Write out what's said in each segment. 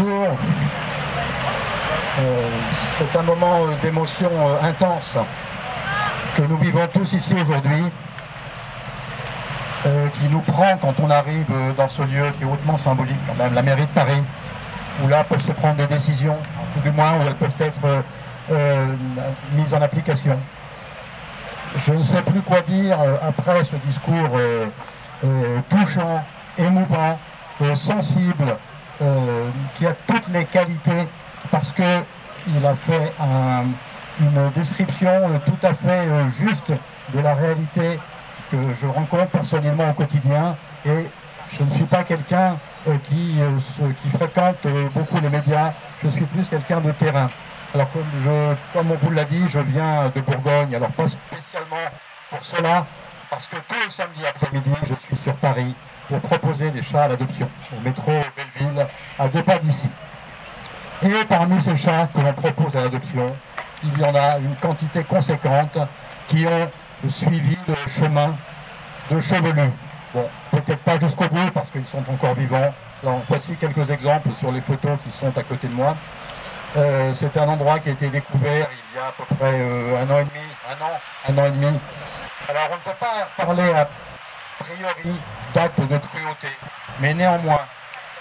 Euh, c'est un moment euh, d'émotion euh, intense que nous vivons tous ici aujourd'hui, qui nous prend quand on arrive dans ce lieu qui est hautement symbolique, quand même, la mairie de Paris, où là peuvent se prendre des décisions, tout du moins où elles peuvent être mises en application. Je ne sais plus quoi dire après ce discours touchant, émouvant, sensible, qui a toutes les qualités parce qu'il a fait une description euh, tout à fait euh, juste de la réalité que je rencontre personnellement au quotidien. Et je ne suis pas quelqu'un euh, qui, qui, fréquente beaucoup les médias, je suis plus quelqu'un de terrain. Alors comme, je, comme on vous l'a dit, je viens de Bourgogne, alors pas spécialement pour cela, parce que tous les samedis après-midi, je suis sur Paris pour proposer des chats à l'adoption au métro Belleville, à deux pas d'ici. Et parmi ces chats que l'on propose à l'adoption, il y en a une quantité conséquente qui ont suivi le chemin de chevelus. Bon, peut-être pas jusqu'au bout parce qu'ils sont encore vivants. voici quelques exemples sur les photos qui sont à côté de moi. Euh, c'est un endroit qui a été découvert il y a à peu près euh, un an et demi, un an, un an et demi. Alors on ne peut pas parler a priori d'acte de cruauté, mais néanmoins,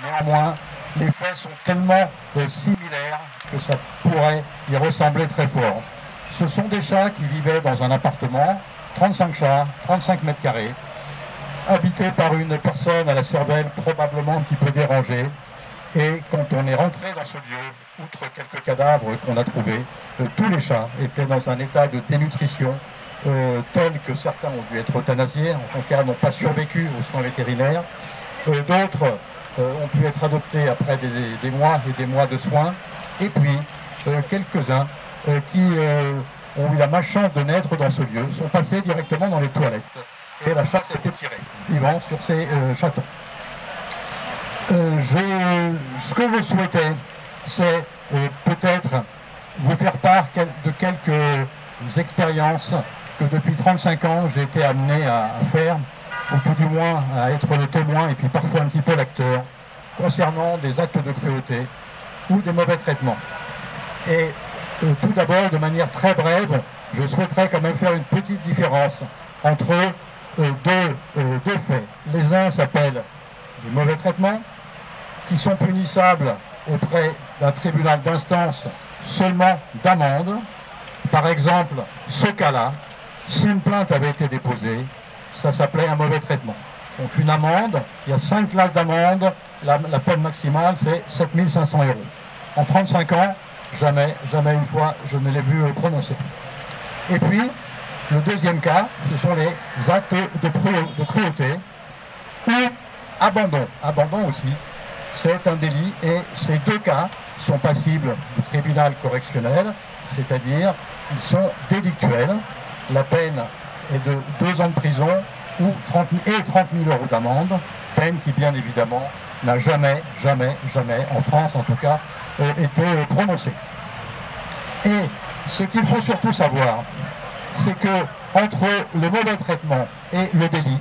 néanmoins, les faits sont tellement euh, similaires que ça pourrait y ressembler très fort. Ce sont des chats qui vivaient dans un appartement, 35 chats, 35 mètres carrés, habités par une personne à la cervelle probablement un petit peu dérangée. Et quand on est rentré dans ce lieu, outre quelques cadavres qu'on a trouvés, euh, tous les chats étaient dans un état de dénutrition euh, tel que certains ont dû être euthanasiés, en tout cas n'ont pas survécu aux soins vétérinaires. D'autres euh, ont pu être adoptés après des, mois et des mois de soins, et puis euh, quelques-uns euh, qui ont eu la malchance de naître dans ce lieu sont passés directement dans les toilettes. Et la chasse a été tirée, vivant sur ces chatons. ce que je souhaitais, c'est peut-être vous faire part de quelques expériences depuis 35 ans j'ai été amené à faire ou tout du moins à être le témoin et puis parfois un petit peu l'acteur, concernant des actes de cruauté ou des mauvais traitements. Et euh, tout d'abord, de manière très brève, je souhaiterais quand même faire une petite différence entre euh, deux, euh, deux, faits. Les uns s'appellent les mauvais traitements, qui sont punissables auprès d'un tribunal d'instance seulement d'amende. Par exemple, ce cas-là, si une plainte avait été déposée, ça s'appelait un mauvais traitement. Donc une amende, il y a cinq classes d'amende, la, peine maximale c'est 7500 euros. En 35 ans, jamais, jamais une fois je ne l'ai vu prononcer. Et puis, le deuxième cas, ce sont les actes de, de cruauté ou abandon. Abandon aussi, c'est un délit et ces deux cas sont passibles du tribunal correctionnel, c'est-à-dire ils sont délictuels. La peine est de deux ans de prison ou 30, et 30 000 euros d'amende, peine qui bien évidemment n'a jamais, jamais, jamais, en France en tout cas, euh, été prononcée. Et ce qu'il faut surtout savoir, c'est que entre le mauvais traitement et le délit,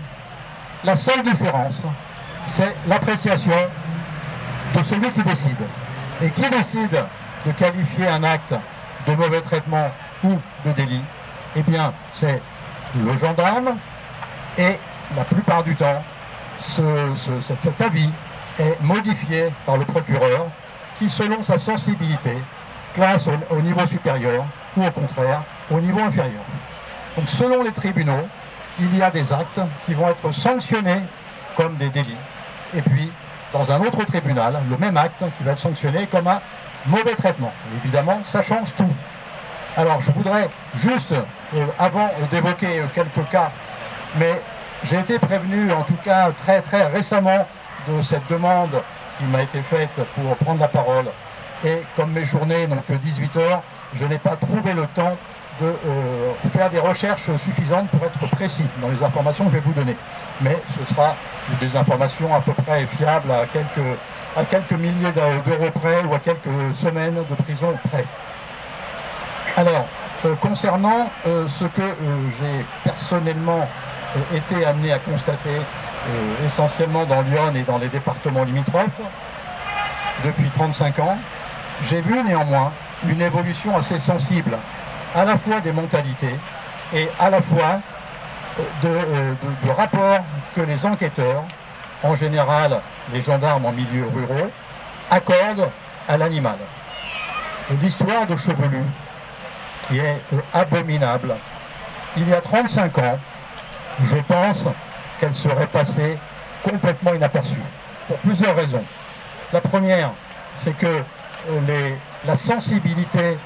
la seule différence, c'est l'appréciation de celui qui décide. Et qui décide de qualifier un acte de mauvais traitement ou de délit Eh bien, c'est le gendarme et la plupart du temps, cet avis est modifié par le procureur qui, selon sa sensibilité, classe au, niveau supérieur ou au contraire au niveau inférieur. Donc selon les tribunaux, il y a des actes qui vont être sanctionnés comme des délits. Et puis, dans un autre tribunal, le même acte qui va être sanctionné comme un mauvais traitement. évidemment, ça change tout. Alors, je voudrais juste, euh, avant d'évoquer euh, quelques cas, mais j'ai été prévenu, en tout cas très très récemment, de cette demande qui m'a été faite pour prendre la parole. Et comme mes journées n'ont que 18 heures, je n'ai pas trouvé le temps de euh, faire des recherches suffisantes pour être précis dans les informations que je vais vous donner. Mais ce sera des informations à peu près fiables à quelques, à quelques milliers d'euros près ou à quelques semaines de prison près. Alors, euh, concernant euh, ce que euh, j'ai personnellement été amené à constater essentiellement dans Lyon et dans les départements limitrophes, depuis 35 ans, j'ai vu néanmoins une évolution assez sensible, à la fois des mentalités et à la fois de, rapports que les enquêteurs, en général les gendarmes en milieu ruraux, accordent à l'animal. L'histoire de Chevelu, qui est abominable, il y a 35 ans, je pense qu'elle serait passée complètement inaperçue, pour plusieurs raisons. La première, c'est que euh, la sensibilité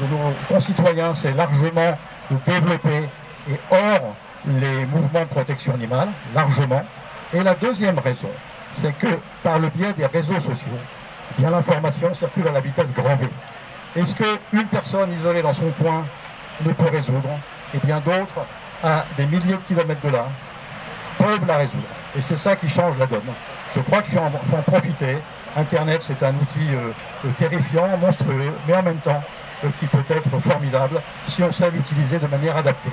de nos concitoyens s'est largement développée et hors les mouvements de protection animale, largement. Et la deuxième raison, c'est que par le biais des réseaux sociaux, eh l'information circule à la vitesse grand V. Est-ce qu'une personne isolée dans son coin ne peut résoudre? Et bien d'autres, à des milliers de kilomètres de là, peuvent la résoudre. Et c'est ça qui change la donne. Je crois qu'il faut, en, profiter. Internet, c'est un outil euh, terrifiant, monstrueux, mais en même temps euh, qui peut être formidable si on sait l'utiliser de manière adaptée.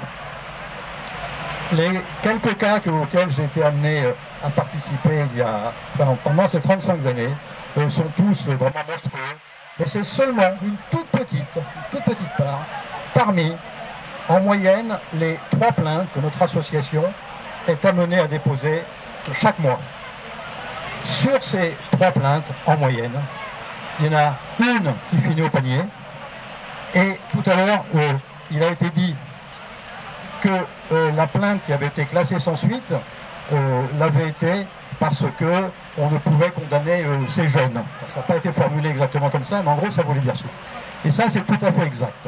Les quelques cas que, auxquels j'ai été amené euh, à participer il y a, pendant, ces 35 années euh, sont tous vraiment monstrueux. Mais c'est seulement une toute petite, une toute petite part parmi, en moyenne, les trois plaintes que notre association est amenée à déposer chaque mois. Sur ces trois plaintes, en moyenne, il y en a une qui finit au panier. Et tout à l'heure, euh, il a été dit que euh, la plainte qui avait été classée sans suite euh, l'avait été parce que on ne pouvait condamner euh, ces jeunes. Ça n'a pas été formulé exactement comme ça, mais en gros, ça voulait dire ça. Et ça, c'est tout à fait exact.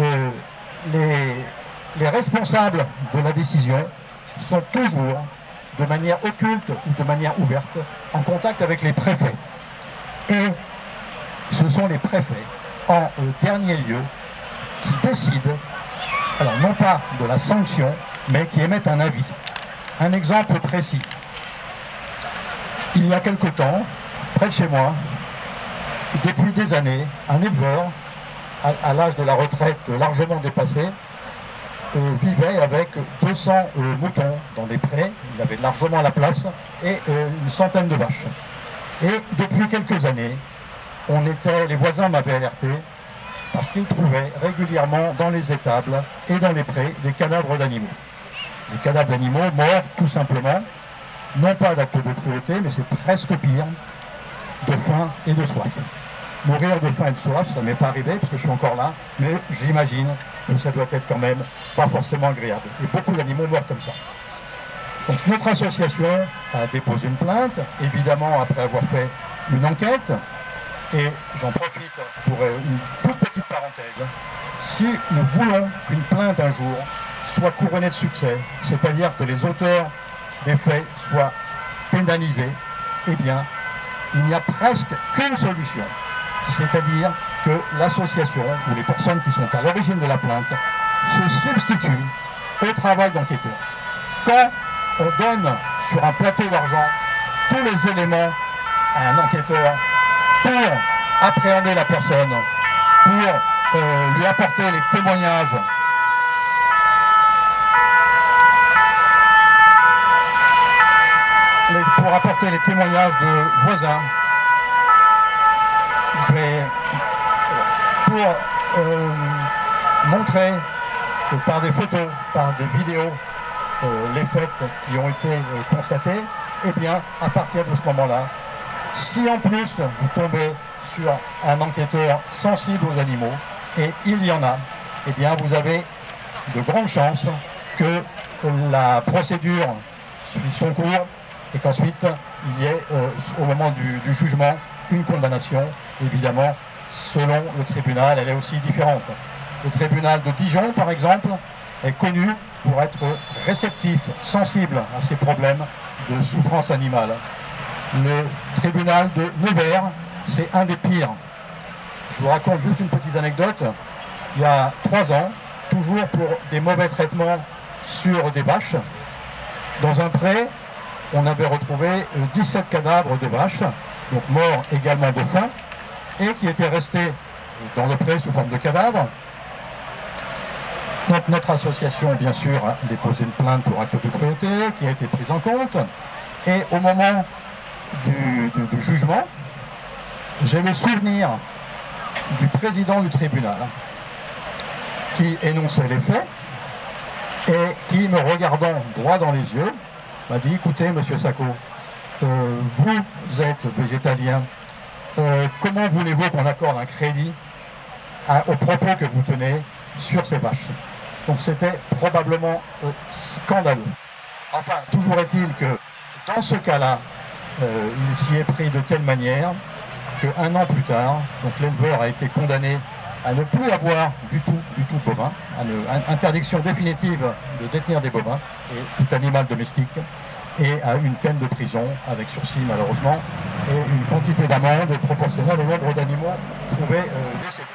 Euh, les, les responsables de la décision sont toujours, de manière occulte ou de manière ouverte, en contact avec les préfets. Et ce sont les préfets, en euh, dernier lieu, qui décident, alors non pas de la sanction, mais qui émettent un avis. Un exemple précis. Il y a quelque temps, près de chez moi, depuis des années, un éleveur, à, l'âge de la retraite largement dépassé, euh, vivait avec 200 euh, moutons dans des prés, il avait largement la place, et euh, une centaine de vaches. Et depuis quelques années, on était, les voisins m'avaient alerté parce qu'ils trouvaient régulièrement dans les étables et dans les prés des cadavres d'animaux. Des cadavres d'animaux morts tout simplement, non pas d'acte de cruauté, mais c'est presque pire, de faim et de soif. Mourir de faim et de soif, ça m'est pas arrivé parce que je suis encore là, mais j'imagine que ça doit être quand même pas forcément agréable. Et beaucoup d'animaux meurent comme ça. Donc notre association a déposé une plainte, évidemment après avoir fait une enquête, et j'en profite pour une toute petite parenthèse. Si nous voulons qu'une plainte un jour soit couronnée de succès, c'est-à-dire que les auteurs des faits soient pénalisés, eh bien, il n'y a presque qu'une solution, c'est-à-dire que l'association ou les personnes qui sont à l'origine de la plainte se substituent au travail d'enquêteur. Quand on donne sur un plateau d'argent tous les éléments à un enquêteur pour appréhender la personne, pour euh, lui apporter les témoignages les, pour apporter les témoignages de voisins. Pour euh, montrer euh, par des photos, par des vidéos, euh, les faits qui ont été euh, constatés, et bien, à partir de ce moment-là, si en plus vous tombez sur un enquêteur sensible aux animaux, et il y en a, eh bien, vous avez de grandes chances que la procédure suit son cours et qu'ensuite il y ait, euh, au moment du, jugement, une condamnation. Évidemment, selon le tribunal, elle est aussi différente. Le tribunal de Dijon, par exemple, est connu pour être réceptif, sensible à ces problèmes de souffrance animale. Le tribunal de Nevers, c'est un des pires. Je vous raconte juste une petite anecdote. Il y a trois ans, toujours pour des mauvais traitements sur des vaches, dans un pré, on avait retrouvé 17 cadavres de vaches, donc morts également de faim, et qui étaient restés dans le pré sous forme de cadavres. Donc notre association, bien sûr, a déposé une plainte pour acte de cruauté qui a été prise en compte. Et au moment du, du, du jugement, j'ai le souvenir du président du tribunal qui énonçait les faits et qui, me regardant droit dans les yeux, m'a dit écoutez, monsieur Sacco, euh, vous êtes végétalien, euh, comment voulez-vous qu'on accorde un crédit aux propos que vous tenez sur ces vaches? Donc c'était probablement euh, scandaleux. Enfin, toujours est-il que dans ce cas-là, il s'y est pris de telle manière qu'un an plus tard, donc l'éleveur a été condamné à ne plus avoir du tout, du tout bovin, à interdiction définitive de détenir des bovins et tout animal domestique, et à une peine de prison avec sursis malheureusement, et une quantité d'amende proportionnelle au nombre d'animaux trouvés euh, décédés.